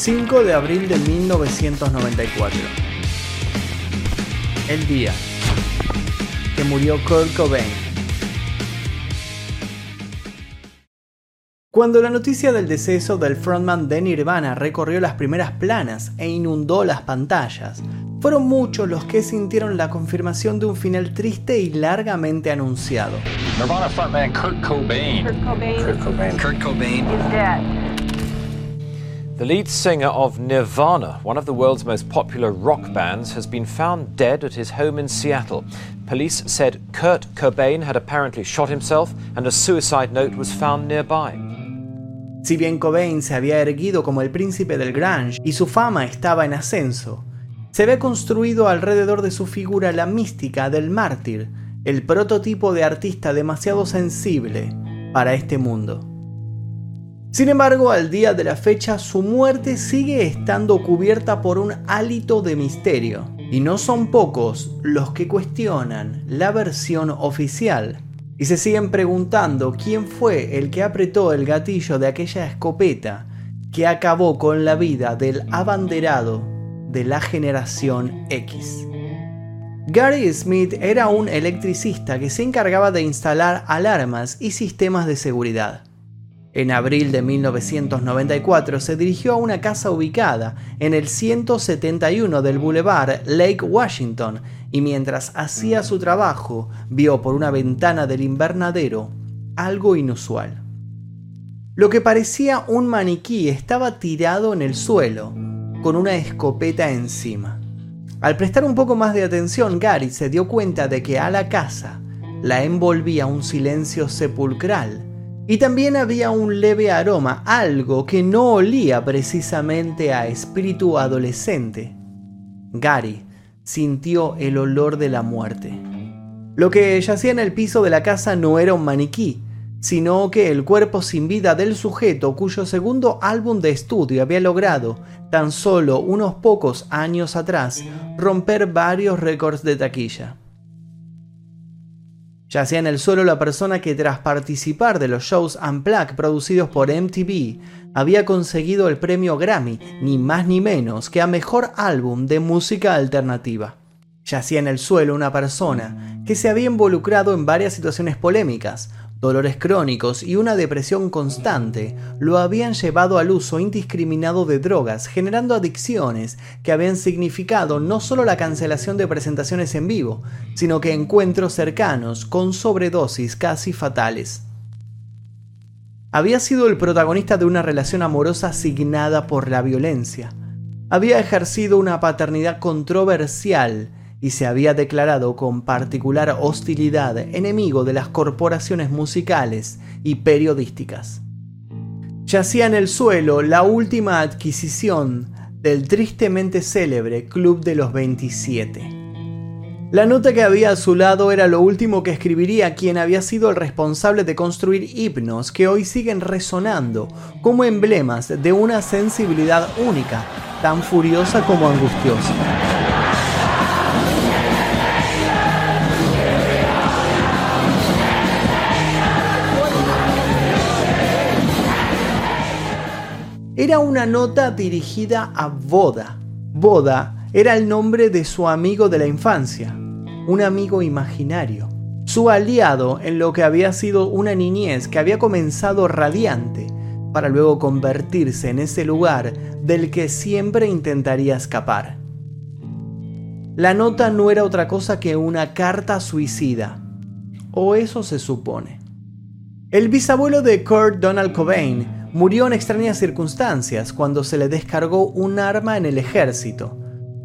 5 de abril de 1994. El día que murió Kurt Cobain. Cuando la noticia del deceso del frontman de Nirvana recorrió las primeras planas e inundó las pantallas, fueron muchos los que sintieron la confirmación de un final triste y largamente anunciado. Nirvana frontman Kurt Cobain. Kurt Cobain Kurt Cobain. Kurt Cobain is dead. The lead singer of Nirvana, one of the world's most popular rock bands, has been found dead at his home in Seattle. Police said Kurt Cobain had apparently shot himself and a suicide note was found nearby. Si bien Cobain se había erguido como el príncipe del grunge y su fama estaba en ascenso, se había construido alrededor de su figura la mística del mártir, el prototipo de artista demasiado sensible para este mundo. Sin embargo, al día de la fecha su muerte sigue estando cubierta por un hálito de misterio, y no son pocos los que cuestionan la versión oficial y se siguen preguntando quién fue el que apretó el gatillo de aquella escopeta que acabó con la vida del abanderado de la generación X. Gary Smith era un electricista que se encargaba de instalar alarmas y sistemas de seguridad. En abril de 1994 se dirigió a una casa ubicada en el 171 del Boulevard Lake Washington y mientras hacía su trabajo vio por una ventana del invernadero algo inusual. Lo que parecía un maniquí estaba tirado en el suelo, con una escopeta encima. Al prestar un poco más de atención, Gary se dio cuenta de que a la casa la envolvía un silencio sepulcral y también había un leve aroma, algo que no olía precisamente a espíritu adolescente. Gary sintió el olor de la muerte. Lo que yacía en el piso de la casa no era un maniquí, sino que el cuerpo sin vida del sujeto cuyo segundo álbum de estudio había logrado, tan solo unos pocos años atrás, romper varios récords de taquilla. Yacía en el suelo la persona que tras participar de los shows Unplugged producidos por MTV había conseguido el premio Grammy, ni más ni menos que a Mejor Álbum de Música Alternativa. Yacía en el suelo una persona que se había involucrado en varias situaciones polémicas, dolores crónicos y una depresión constante lo habían llevado al uso indiscriminado de drogas, generando adicciones que habían significado no solo la cancelación de presentaciones en vivo, sino que encuentros cercanos con sobredosis casi fatales. Había sido el protagonista de una relación amorosa asignada por la violencia. Había ejercido una paternidad controversial y se había declarado con particular hostilidad enemigo de las corporaciones musicales y periodísticas. Yacía en el suelo la última adquisición del tristemente célebre Club de los 27. La nota que había a su lado era lo último que escribiría quien había sido el responsable de construir himnos que hoy siguen resonando como emblemas de una sensibilidad única, tan furiosa como angustiosa. Era una nota dirigida a Boda. Boda era el nombre de su amigo de la infancia, un amigo imaginario, su aliado en lo que había sido una niñez que había comenzado radiante, para luego convertirse en ese lugar del que siempre intentaría escapar. La nota no era otra cosa que una carta suicida, o eso se supone. El bisabuelo de Kurt Donald Cobain murió en extrañas circunstancias cuando se le descargó un arma en el ejército.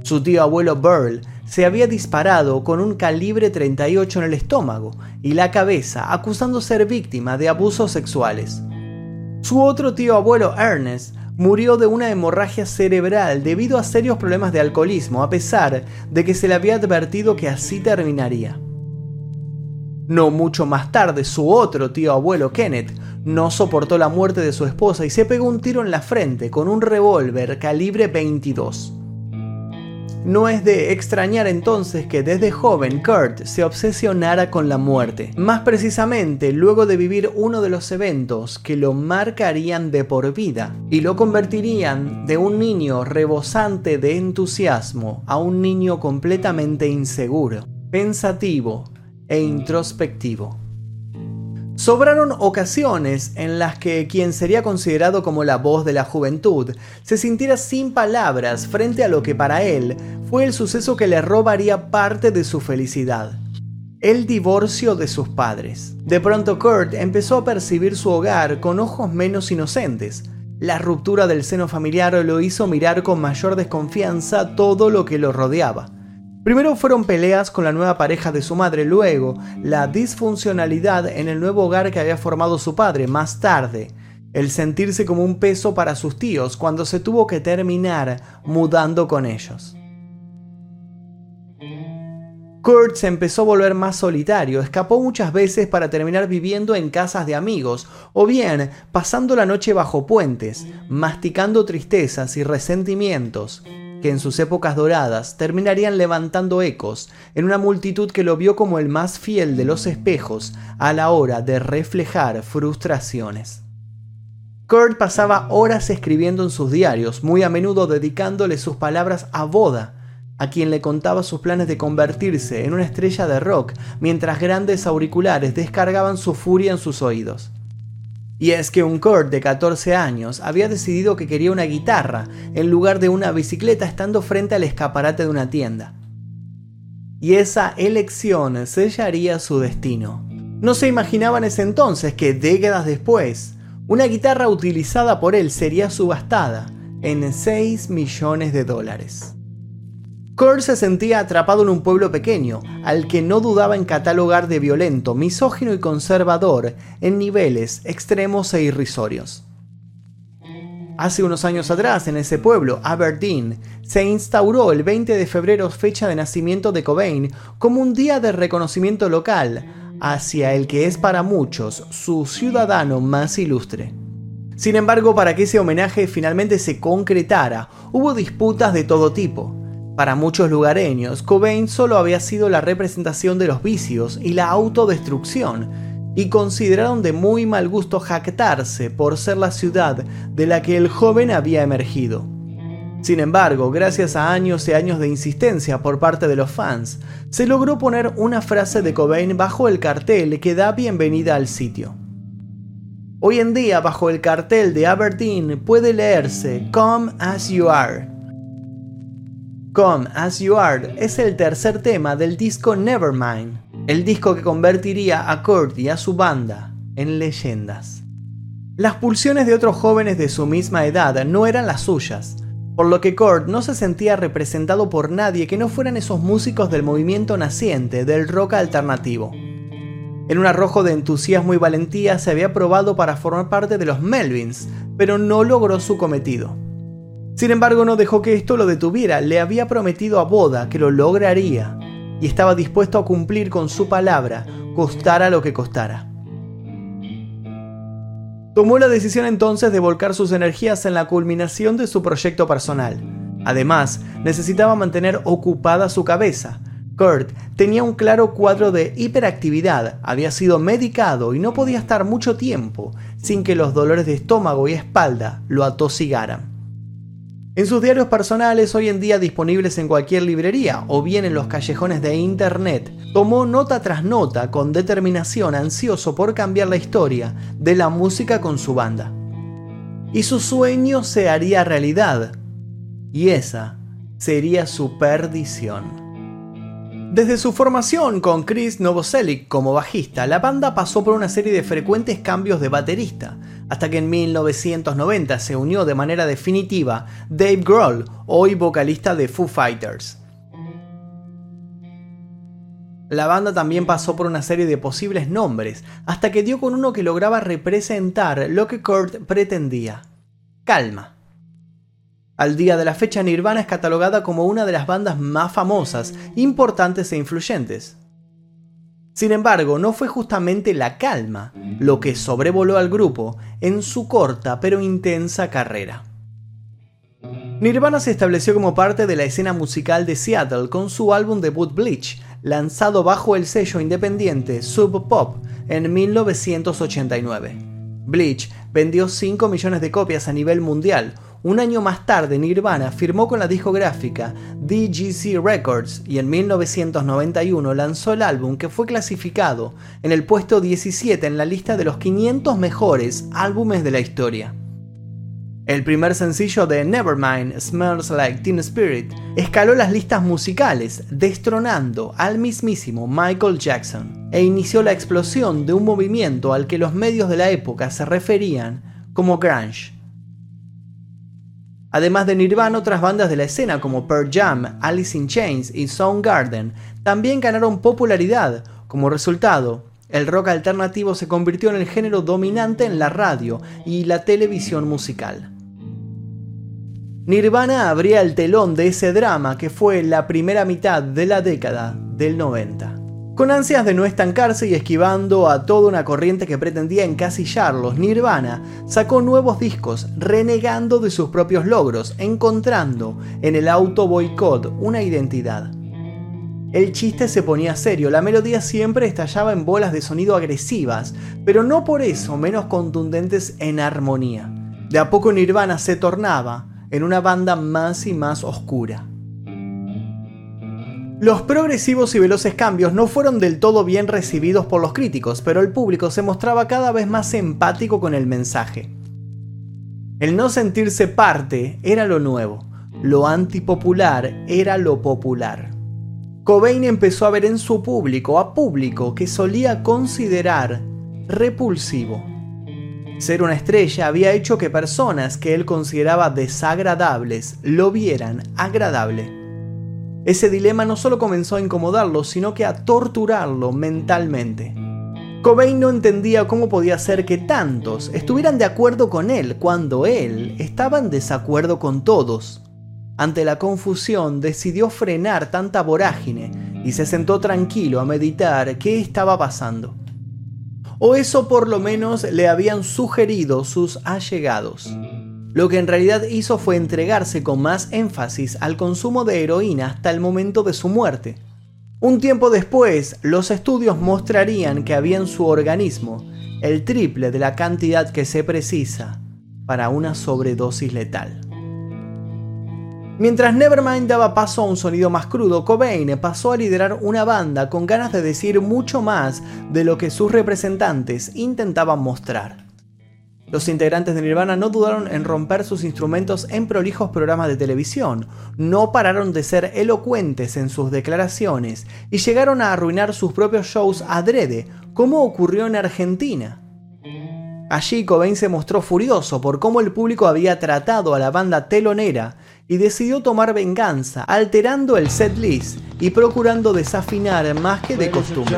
Su tío abuelo Burl se había disparado con un calibre 38 en el estómago y la cabeza acusando ser víctima de abusos sexuales. Su otro tío abuelo Ernest murió de una hemorragia cerebral debido a serios problemas de alcoholismo a pesar de que se le había advertido que así terminaría. No mucho más tarde, su otro tío abuelo Kenneth no soportó la muerte de su esposa y se pegó un tiro en la frente con un revólver calibre 22. No es de extrañar entonces que desde joven Kurt se obsesionara con la muerte, más precisamente luego de vivir uno de los eventos que lo marcarían de por vida y lo convertirían de un niño rebosante de entusiasmo a un niño completamente inseguro, pensativo e introspectivo. Sobraron ocasiones en las que quien sería considerado como la voz de la juventud se sintiera sin palabras frente a lo que para él fue el suceso que le robaría parte de su felicidad. El divorcio de sus padres. De pronto Kurt empezó a percibir su hogar con ojos menos inocentes. La ruptura del seno familiar lo hizo mirar con mayor desconfianza todo lo que lo rodeaba. Primero fueron peleas con la nueva pareja de su madre, luego la disfuncionalidad en el nuevo hogar que había formado su padre, más tarde el sentirse como un peso para sus tíos cuando se tuvo que terminar mudando con ellos. Kurt se empezó a volver más solitario, escapó muchas veces para terminar viviendo en casas de amigos, o bien pasando la noche bajo puentes, masticando tristezas y resentimientos, que en sus épocas doradas terminarían levantando ecos en una multitud que lo vio como el más fiel de los espejos a la hora de reflejar frustraciones. Kurt pasaba horas escribiendo en sus diarios, muy a menudo dedicándole sus palabras a Boda, a quien le contaba sus planes de convertirse en una estrella de rock mientras grandes auriculares descargaban su furia en sus oídos. Y es que un Kurt de 14 años había decidido que quería una guitarra en lugar de una bicicleta estando frente al escaparate de una tienda. Y esa elección sellaría su destino. No se imaginaba en ese entonces que décadas después, una guitarra utilizada por él sería subastada en 6 millones de dólares. Kurt se sentía atrapado en un pueblo pequeño, al que no dudaba en catalogar de violento, misógino y conservador en niveles extremos e irrisorios. Hace unos años atrás, en ese pueblo, Aberdeen, se instauró el 20 de febrero, fecha de nacimiento de Cobain, como un día de reconocimiento local hacia el que es para muchos su ciudadano más ilustre. Sin embargo, para que ese homenaje finalmente se concretara, hubo disputas de todo tipo. Para muchos lugareños, Cobain solo había sido la representación de los vicios y la autodestrucción, y consideraron de muy mal gusto jactarse por ser la ciudad de la que el joven había emergido. Sin embargo, gracias a años y años de insistencia por parte de los fans, se logró poner una frase de Cobain bajo el cartel que da bienvenida al sitio. Hoy en día, bajo el cartel de Aberdeen puede leerse Come as you are, Come As You Are es el tercer tema del disco Nevermind, el disco que convertiría a Kurt y a su banda en leyendas. Las pulsiones de otros jóvenes de su misma edad no eran las suyas, por lo que Kurt no se sentía representado por nadie que no fueran esos músicos del movimiento naciente del rock alternativo. En un arrojo de entusiasmo y valentía se había probado para formar parte de los Melvins, pero no logró su cometido. Sin embargo, no dejó que esto lo detuviera, le había prometido a Boda que lo lograría y estaba dispuesto a cumplir con su palabra, costara lo que costara. Tomó la decisión entonces de volcar sus energías en la culminación de su proyecto personal. Además, necesitaba mantener ocupada su cabeza. Kurt tenía un claro cuadro de hiperactividad, había sido medicado y no podía estar mucho tiempo sin que los dolores de estómago y espalda lo atosigaran. En sus diarios personales, hoy en día disponibles en cualquier librería o bien en los callejones de internet, tomó nota tras nota con determinación ansioso por cambiar la historia de la música con su banda. Y su sueño se haría realidad. Y esa sería su perdición. Desde su formación con Chris Novoselic como bajista, la banda pasó por una serie de frecuentes cambios de baterista, hasta que en 1990 se unió de manera definitiva Dave Grohl, hoy vocalista de Foo Fighters. La banda también pasó por una serie de posibles nombres, hasta que dio con uno que lograba representar lo que Kurt pretendía. Calma. Al día de la fecha Nirvana es catalogada como una de las bandas más famosas, importantes e influyentes. Sin embargo, no fue justamente la calma lo que sobrevoló al grupo en su corta pero intensa carrera. Nirvana se estableció como parte de la escena musical de Seattle con su álbum debut Bleach, lanzado bajo el sello independiente Sub Pop en 1989. Bleach vendió 5 millones de copias a nivel mundial. Un año más tarde, Nirvana firmó con la discográfica DGC Records y en 1991 lanzó el álbum que fue clasificado en el puesto 17 en la lista de los 500 mejores álbumes de la historia. El primer sencillo de Nevermind, Smells Like Teen Spirit, escaló las listas musicales, destronando al mismísimo Michael Jackson, e inició la explosión de un movimiento al que los medios de la época se referían como grunge. Además de Nirvana, otras bandas de la escena como Pearl Jam, Alice in Chains y Soundgarden también ganaron popularidad. Como resultado, el rock alternativo se convirtió en el género dominante en la radio y la televisión musical. Nirvana abría el telón de ese drama que fue la primera mitad de la década del 90. Con ansias de no estancarse y esquivando a toda una corriente que pretendía encasillarlos, Nirvana sacó nuevos discos, renegando de sus propios logros, encontrando en el auto boicot una identidad. El chiste se ponía serio, la melodía siempre estallaba en bolas de sonido agresivas, pero no por eso menos contundentes en armonía. De a poco Nirvana se tornaba en una banda más y más oscura. Los progresivos y veloces cambios no fueron del todo bien recibidos por los críticos, pero el público se mostraba cada vez más empático con el mensaje. El no sentirse parte era lo nuevo, lo antipopular era lo popular. Cobain empezó a ver en su público a público que solía considerar repulsivo ser una estrella había hecho que personas que él consideraba desagradables lo vieran agradable. Ese dilema no solo comenzó a incomodarlo, sino que a torturarlo mentalmente. Cobain no entendía cómo podía ser que tantos estuvieran de acuerdo con él cuando él estaba en desacuerdo con todos. Ante la confusión decidió frenar tanta vorágine y se sentó tranquilo a meditar qué estaba pasando o eso por lo menos le habían sugerido sus allegados. Lo que en realidad hizo fue entregarse con más énfasis al consumo de heroína hasta el momento de su muerte. Un tiempo después, los estudios mostrarían que había en su organismo el triple de la cantidad que se precisa para una sobredosis letal. Mientras Nevermind daba paso a un sonido más crudo, Cobain pasó a liderar una banda con ganas de decir mucho más de lo que sus representantes intentaban mostrar. Los integrantes de Nirvana no dudaron en romper sus instrumentos en prolijos programas de televisión, no pararon de ser elocuentes en sus declaraciones y llegaron a arruinar sus propios shows adrede, como ocurrió en Argentina. Allí Cobain se mostró furioso por cómo el público había tratado a la banda telonera y decidió tomar venganza, alterando el set list y procurando desafinar más que de costumbre.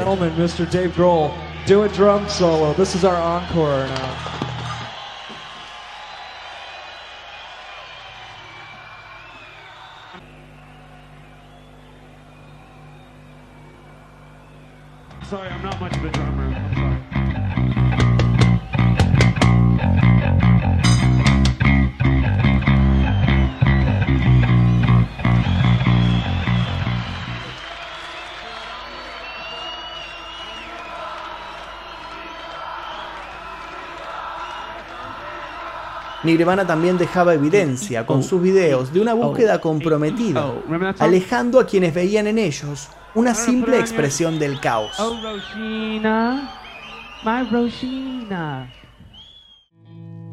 I'm not much of a drummer. Nirvana también dejaba evidencia con sus videos de una búsqueda comprometida, alejando a quienes veían en ellos una simple expresión del caos.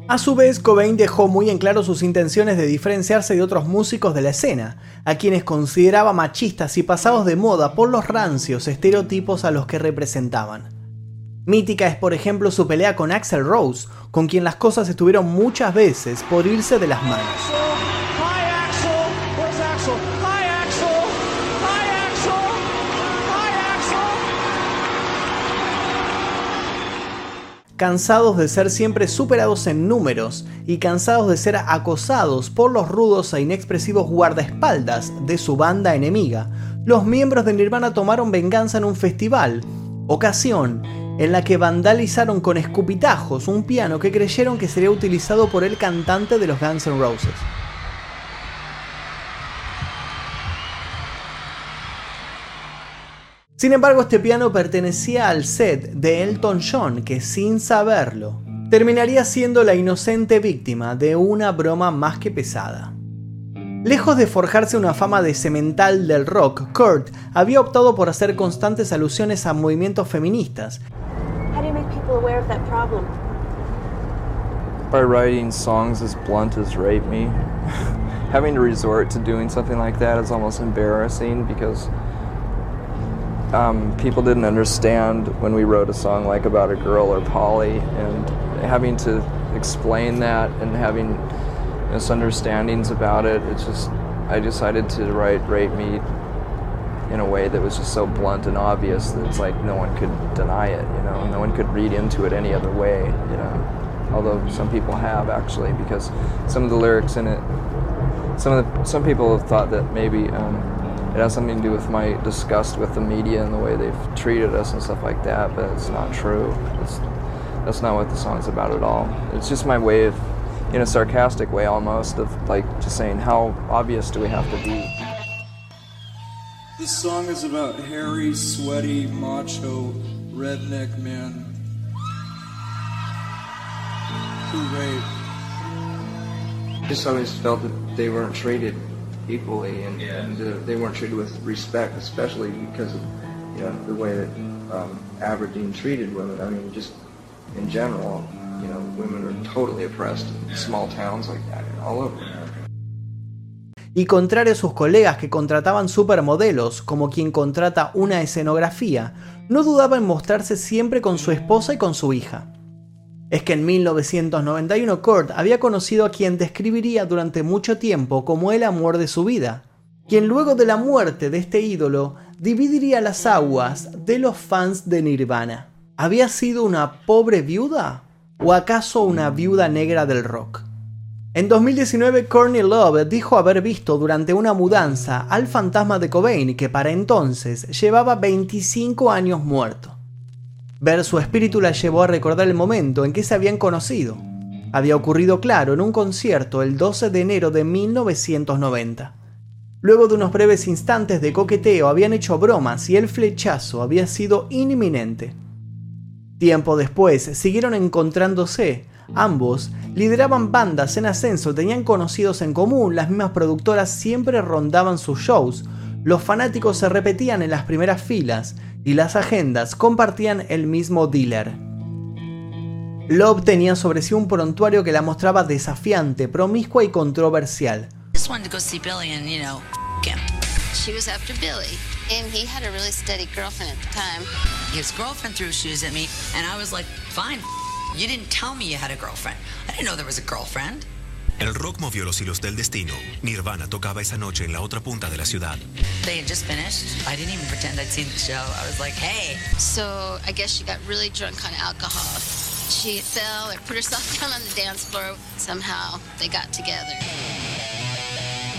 A su vez, Cobain dejó muy en claro sus intenciones de diferenciarse de otros músicos de la escena, a quienes consideraba machistas y pasados de moda por los rancios estereotipos a los que representaban. Mítica es por ejemplo su pelea con Axel Rose, con quien las cosas estuvieron muchas veces por irse de las manos. Cansados de ser siempre superados en números y cansados de ser acosados por los rudos e inexpresivos guardaespaldas de su banda enemiga, los miembros de Nirvana tomaron venganza en un festival, ocasión en la que vandalizaron con escupitajos un piano que creyeron que sería utilizado por el cantante de los Guns N' Roses. Sin embargo, este piano pertenecía al set de Elton John, que sin saberlo, terminaría siendo la inocente víctima de una broma más que pesada. Lejos de forjarse una fama de cemental del rock, Kurt había optado por hacer constantes alusiones a movimientos feministas. By writing songs as blunt as Rape Me. Having to resort to doing something like that is almost embarrassing because um, people didn't understand when we wrote a song like about a girl or Polly, and having to explain that and having misunderstandings about it. It's just, I decided to write Rape Me in a way that was just so blunt and obvious that it's like no one could deny it, you know, no one could read into it any other way, you know. Although some people have actually, because some of the lyrics in it, some of the, some people have thought that maybe um, it has something to do with my disgust with the media and the way they've treated us and stuff like that, but it's not true. It's, that's not what the song's about at all. It's just my way of in a sarcastic way almost of like just saying how obvious do we have to be. This song is about hairy, sweaty, macho, redneck men who rape. Just always felt that they weren't treated equally and, yeah. and uh, they weren't treated with respect, especially because of you know the way that um, Aberdeen treated women. I mean, just in general. Y contrario a sus colegas que contrataban supermodelos como quien contrata una escenografía, no dudaba en mostrarse siempre con su esposa y con su hija. Es que en 1991 Kurt había conocido a quien describiría durante mucho tiempo como el amor de su vida, quien luego de la muerte de este ídolo dividiría las aguas de los fans de Nirvana. ¿Había sido una pobre viuda ¿O acaso una viuda negra del rock? En 2019, Courtney Love dijo haber visto durante una mudanza al fantasma de Cobain, que para entonces llevaba 25 años muerto. Ver su espíritu la llevó a recordar el momento en que se habían conocido. Había ocurrido claro en un concierto el 12 de enero de 1990. Luego de unos breves instantes de coqueteo habían hecho bromas y el flechazo había sido inminente. Tiempo después siguieron encontrándose. Ambos lideraban bandas en ascenso, tenían conocidos en común, las mismas productoras siempre rondaban sus shows, los fanáticos se repetían en las primeras filas y las agendas compartían el mismo dealer. Love tenía sobre sí un prontuario que la mostraba desafiante, promiscua y controversial. And he had a really steady girlfriend at the time. His girlfriend threw shoes at me, and I was like, fine, you didn't tell me you had a girlfriend. I didn't know there was a girlfriend. El rock movió los hilos del destino. Nirvana tocaba esa noche en la otra punta de la ciudad. They had just finished. I didn't even pretend I'd seen the show. I was like, hey. So I guess she got really drunk on alcohol. She fell or put herself down on the dance floor. Somehow they got together.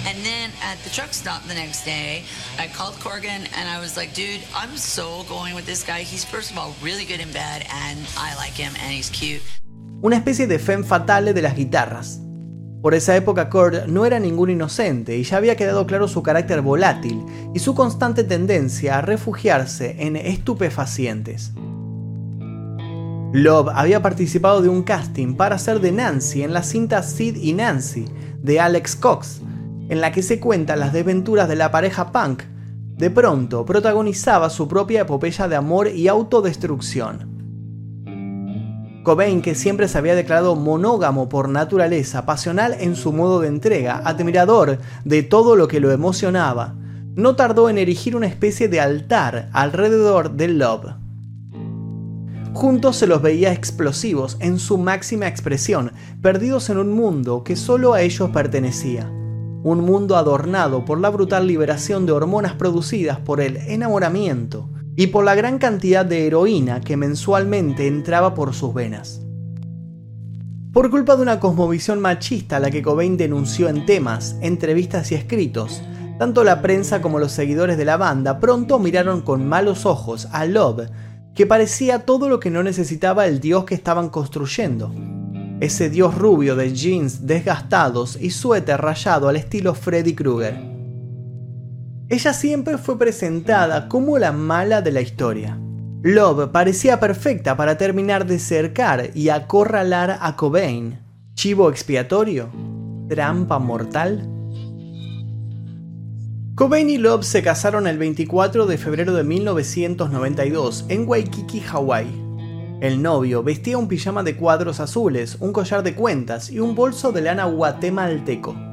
And then at the truck stop the next day, I called Corgan and I was like, dude, I'm so going with this guy. He's first of all really good in bed and I like him and he's cute. Una especie de femme fatale de las guitarras. Por esa época Kurt no era ningún inocente y ya había quedado claro su carácter volátil y su constante tendencia a refugiarse en estupefacientes. Love había participado de un casting para ser de Nancy en la cinta Sid y Nancy de Alex Cox, en la que se cuentan las desventuras de la pareja punk, de pronto protagonizaba su propia epopeya de amor y autodestrucción. Cobain, que siempre se había declarado monógamo por naturaleza, pasional en su modo de entrega, admirador de todo lo que lo emocionaba, no tardó en erigir una especie de altar alrededor del Love. Juntos se los veía explosivos en su máxima expresión, perdidos en un mundo que solo a ellos pertenecía un mundo adornado por la brutal liberación de hormonas producidas por el enamoramiento y por la gran cantidad de heroína que mensualmente entraba por sus venas. Por culpa de una cosmovisión machista a la que Cobain denunció en temas, entrevistas y escritos, tanto la prensa como los seguidores de la banda pronto miraron con malos ojos a Love, que parecía todo lo que no necesitaba el dios que estaban construyendo, ese dios rubio de jeans desgastados y suéter rayado al estilo Freddy Krueger. Ella siempre fue presentada como la mala de la historia. Love parecía perfecta para terminar de cercar y acorralar a Cobain. Chivo expiatorio, trampa mortal. Cobain y Love se casaron el 24 de febrero de 1992 en Waikiki, Hawái. El novio vestía un pijama de cuadros azules, un collar de cuentas y un bolso de lana guatemalteco.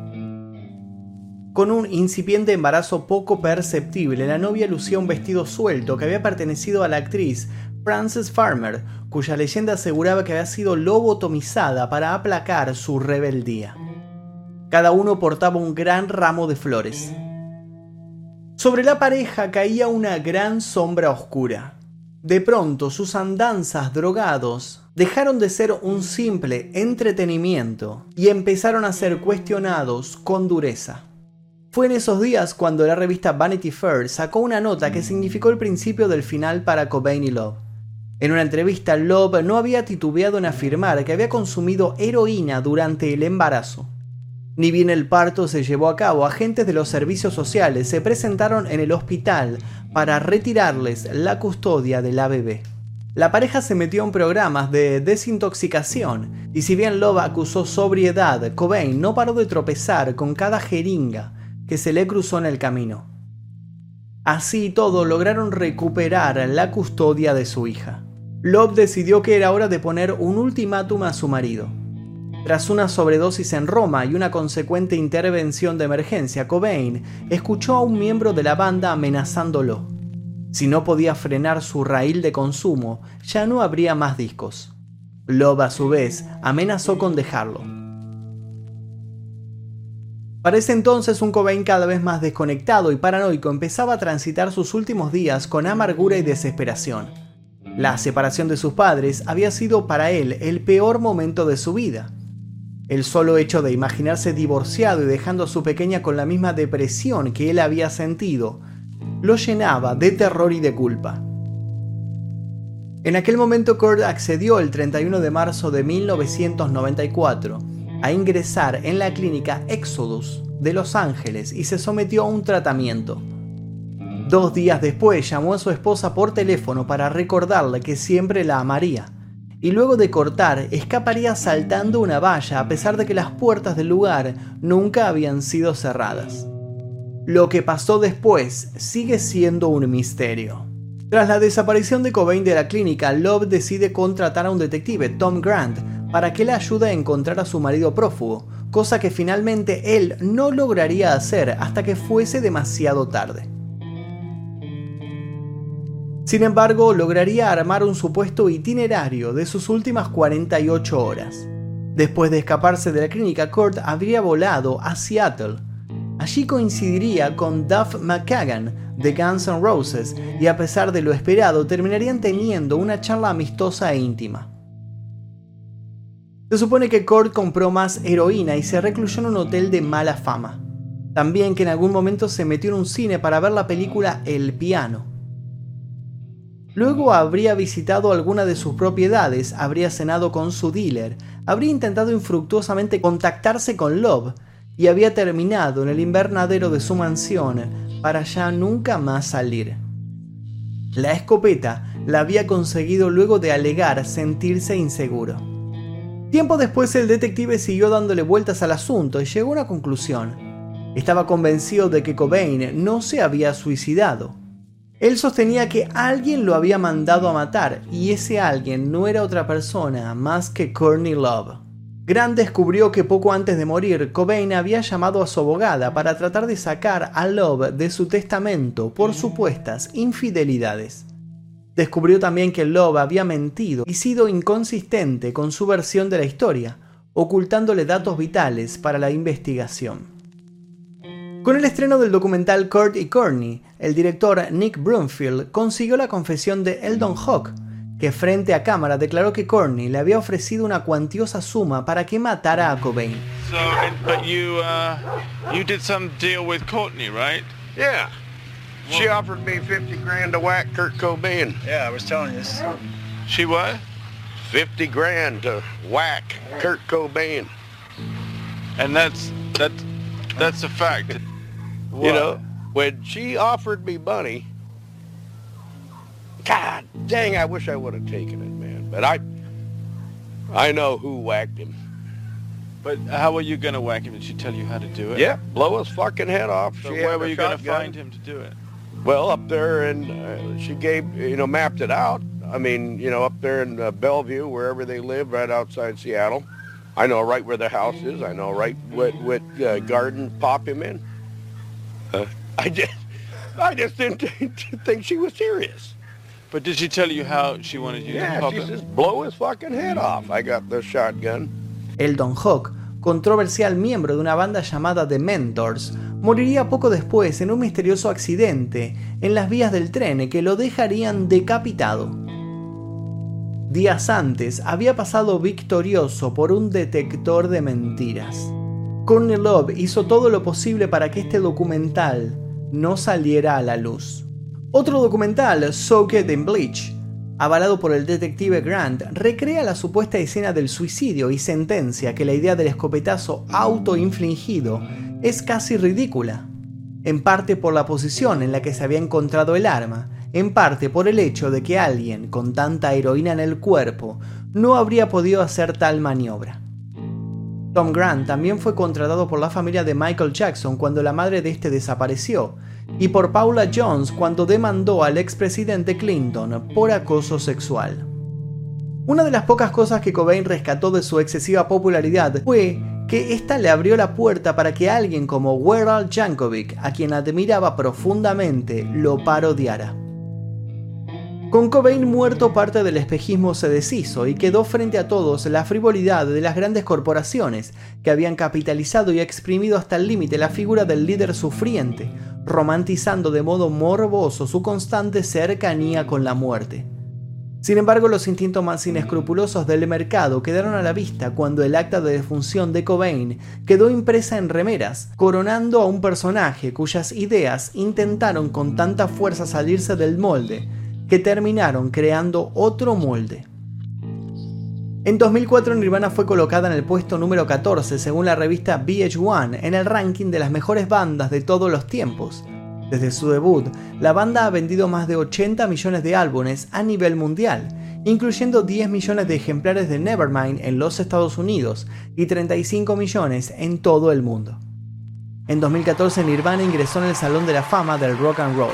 Con un incipiente embarazo poco perceptible, la novia lucía un vestido suelto que había pertenecido a la actriz Frances Farmer, cuya leyenda aseguraba que había sido lobotomizada para aplacar su rebeldía. Cada uno portaba un gran ramo de flores. Sobre la pareja caía una gran sombra oscura. De pronto sus andanzas drogados dejaron de ser un simple entretenimiento y empezaron a ser cuestionados con dureza. Fue en esos días cuando la revista Vanity Fair sacó una nota que significó el principio del final para Cobain y Love. En una entrevista, Love no había titubeado en afirmar que había consumido heroína durante el embarazo. Ni bien el parto se llevó a cabo, agentes de los servicios sociales se presentaron en el hospital para retirarles la custodia de la bebé. La pareja se metió en programas de desintoxicación y si bien Love acusó sobriedad, Cobain no paró de tropezar con cada jeringa que se le cruzó en el camino. Así todo lograron recuperar la custodia de su hija. Love decidió que era hora de poner un ultimátum a su marido. Tras una sobredosis en Roma y una consecuente intervención de emergencia, Cobain escuchó a un miembro de la banda amenazándolo. Si no podía frenar su raíl de consumo, ya no habría más discos. Love a su vez amenazó con dejarlo. Para ese entonces un Cobain cada vez más desconectado y paranoico empezaba a transitar sus últimos días con amargura y desesperación. La separación de sus padres había sido para él el peor momento de su vida. El solo hecho de imaginarse divorciado y dejando a su pequeña con la misma depresión que él había sentido, lo llenaba de terror y de culpa. En aquel momento Kurt accedió el 31 de marzo de 1994 a ingresar en la clínica Exodus de Los Ángeles y se sometió a un tratamiento. Dos días después llamó a su esposa por teléfono para recordarle que siempre la amaría, y luego de cortar escaparía saltando una valla a pesar de que las puertas del lugar nunca habían sido cerradas. Lo que pasó después sigue siendo un misterio. Tras la desaparición de Cobain de la clínica, Love decide contratar a un detective, Tom Grant, para que le ayude a encontrar a su marido prófugo, cosa que finalmente él no lograría hacer hasta que fuese demasiado tarde. Sin embargo, lograría armar un supuesto itinerario de sus últimas 48 horas. Después de escaparse de la clínica, Kurt habría volado a Seattle. Allí coincidiría con Duff McKagan de Guns N' Roses y a pesar de lo esperado terminarían teniendo una charla amistosa e íntima. Se supone que Kurt compró más heroína y se recluyó en un hotel de mala fama. También que en algún momento se metió en un cine para ver la película El piano. Luego habría visitado alguna de sus propiedades, habría cenado con su dealer, habría intentado infructuosamente contactarse con Love y había terminado en el invernadero de su mansión para ya nunca más salir. La escopeta la había conseguido luego de alegar sentirse inseguro. Tiempo después el detective siguió dándole vueltas al asunto y llegó a una conclusión. Estaba convencido de que Cobain no se había suicidado. Él sostenía que alguien lo había mandado a matar y ese alguien no era otra persona más que Courtney Love. Grant descubrió que poco antes de morir, Cobain había llamado a su abogada para tratar de sacar a Love de su testamento por supuestas infidelidades. Descubrió también que Love había mentido y sido inconsistente con su versión de la historia, ocultándole datos vitales para la investigación. Con el estreno del documental Kurt y Courtney, el director Nick Broomfield consiguió la confesión de Eldon Hawk, que frente a cámara declaró que Courtney le había ofrecido una cuantiosa suma para que matara a Cobain. So, but you, uh, you did some deal with Courtney, right? Yeah. She offered me 50 grand to whack Kurt Cobain. Yeah, I was telling you this. She what? 50 grand to whack Kurt Cobain. And that's that that's a fact. You know, when she offered me money, God dang, I wish I would have taken it, man. But I, I know who whacked him. But how were you going to whack him? Did she tell you how to do it? Yeah, blow his fucking head off. So She where had were a you going to find him to do it? Well, up there, and uh, she gave, you know, mapped it out. I mean, you know, up there in uh, Bellevue, wherever they live, right outside Seattle. I know right where the house is. I know right what what uh, garden pop him in. Uh, I just, I just didn't think she was serious. But did she tell you how she wanted you to Yeah, pop she him? says blow his fucking head off. I got the shotgun. Eldon Hawk, controversial miembro de una banda llamada The Mentors, moriría poco después en un misterioso accidente en las vías del tren que lo dejarían decapitado. Días antes había pasado victorioso por un detector de mentiras. Courtney Love hizo todo lo posible para que este documental no saliera a la luz. Otro documental, Soaked in Bleach, avalado por el detective Grant, recrea la supuesta escena del suicidio y sentencia que la idea del escopetazo autoinfligido es casi ridícula. En parte por la posición en la que se había encontrado el arma, en parte por el hecho de que alguien con tanta heroína en el cuerpo no habría podido hacer tal maniobra. Tom Grant también fue contratado por la familia de Michael Jackson cuando la madre de este desapareció, y por Paula Jones cuando demandó al expresidente Clinton por acoso sexual. Una de las pocas cosas que Cobain rescató de su excesiva popularidad fue que esta le abrió la puerta para que alguien como Weird Al Yankovic, a quien admiraba profundamente, lo parodiara. Con Cobain muerto parte del espejismo se deshizo y quedó frente a todos la frivolidad de las grandes corporaciones que habían capitalizado y exprimido hasta el límite la figura del líder sufriente, romantizando de modo morboso su constante cercanía con la muerte. Sin embargo, los instintos más inescrupulosos del mercado quedaron a la vista cuando el acta de defunción de Cobain quedó impresa en remeras, coronando a un personaje cuyas ideas intentaron con tanta fuerza salirse del molde, que terminaron creando otro molde. En 2004 Nirvana fue colocada en el puesto número 14 según la revista VH1 en el ranking de las mejores bandas de todos los tiempos. Desde su debut, la banda ha vendido más de 80 millones de álbumes a nivel mundial, incluyendo 10 millones de ejemplares de Nevermind en los Estados Unidos y 35 millones en todo el mundo. En 2014 Nirvana ingresó en el Salón de la Fama del Rock and Roll.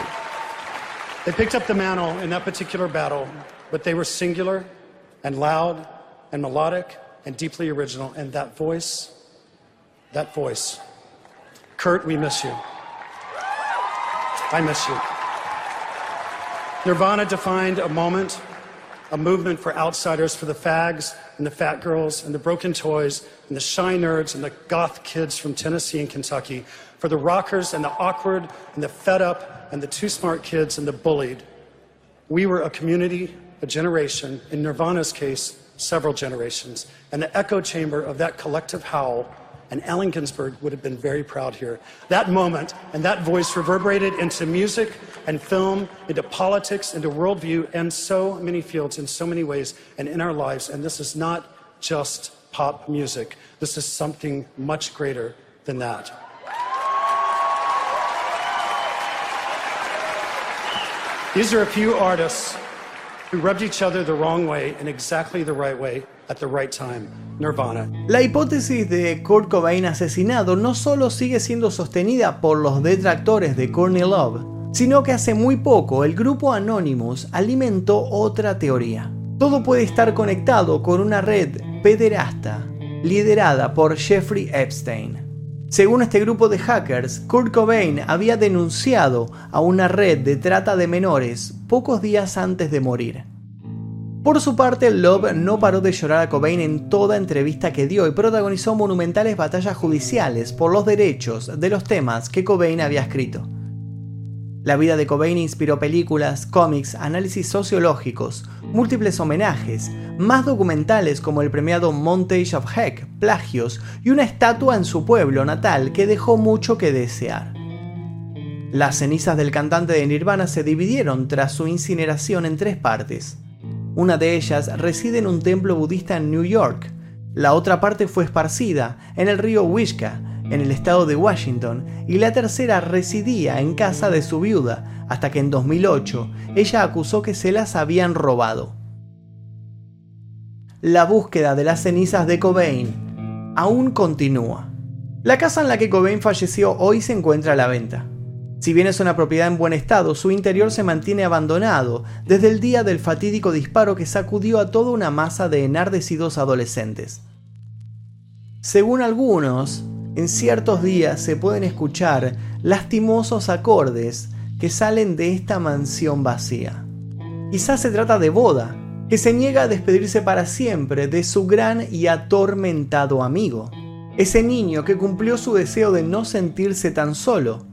They picked up the mantle in that particular battle, but they were singular and loud and melodic and deeply original. And that voice, that voice, Kurt, we miss you. I miss you. Nirvana defined a moment, a movement for outsiders, for the fags and the fat girls and the broken toys and the shy nerds and the goth kids from Tennessee and Kentucky, for the rockers and the awkward and the fed up and the too smart kids and the bullied. We were a community, a generation, in Nirvana's case, several generations, and the echo chamber of that collective howl. And Allen Ginsberg would have been very proud here. That moment and that voice reverberated into music and film, into politics, into worldview, and so many fields in so many ways and in our lives. And this is not just pop music, this is something much greater than that. These are a few artists who rubbed each other the wrong way in exactly the right way at the right time. Nirvana. La hipótesis de Kurt Cobain asesinado no solo sigue siendo sostenida por los detractores de Courtney Love, sino que hace muy poco el grupo Anonymous alimentó otra teoría. Todo puede estar conectado con una red pederasta liderada por Jeffrey Epstein. Según este grupo de hackers, Kurt Cobain había denunciado a una red de trata de menores pocos días antes de morir. Por su parte, Love no paró de llorar a Cobain en toda entrevista que dio y protagonizó monumentales batallas judiciales por los derechos de los temas que Cobain había escrito. La vida de Cobain inspiró películas, cómics, análisis sociológicos, múltiples homenajes, más documentales como el premiado Montage of Heck, plagios y una estatua en su pueblo natal que dejó mucho que desear. Las cenizas del cantante de Nirvana se dividieron tras su incineración en tres partes. Una de ellas reside en un templo budista en New York, la otra parte fue esparcida en el río Wishka, en el estado de Washington, y la tercera residía en casa de su viuda, hasta que en 2008 ella acusó que se las habían robado. La búsqueda de las cenizas de Cobain aún continúa. La casa en la que Cobain falleció hoy se encuentra a la venta. Si bien es una propiedad en buen estado, su interior se mantiene abandonado desde el día del fatídico disparo que sacudió a toda una masa de enardecidos adolescentes. Según algunos, en ciertos días se pueden escuchar lastimosos acordes que salen de esta mansión vacía. Quizás se trata de Boda, que se niega a despedirse para siempre de su gran y atormentado amigo, ese niño que cumplió su deseo de no sentirse tan solo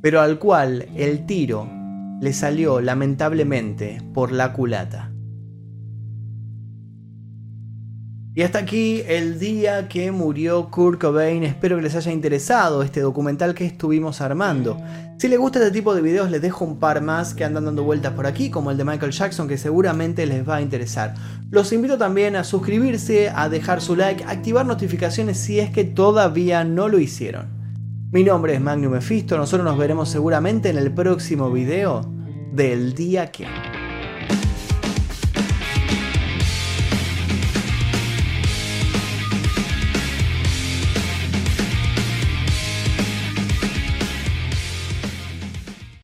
pero al cual el tiro le salió lamentablemente por la culata. Y hasta aquí el día que murió Kurt Cobain. Espero que les haya interesado este documental que estuvimos armando. Si les gusta este tipo de videos, les dejo un par más que andan dando vueltas por aquí, como el de Michael Jackson, que seguramente les va a interesar. Los invito también a suscribirse, a dejar su like, activar notificaciones si es que todavía no lo hicieron. Mi nombre es Magnum Mephisto, nosotros nos veremos seguramente en el próximo video del día que...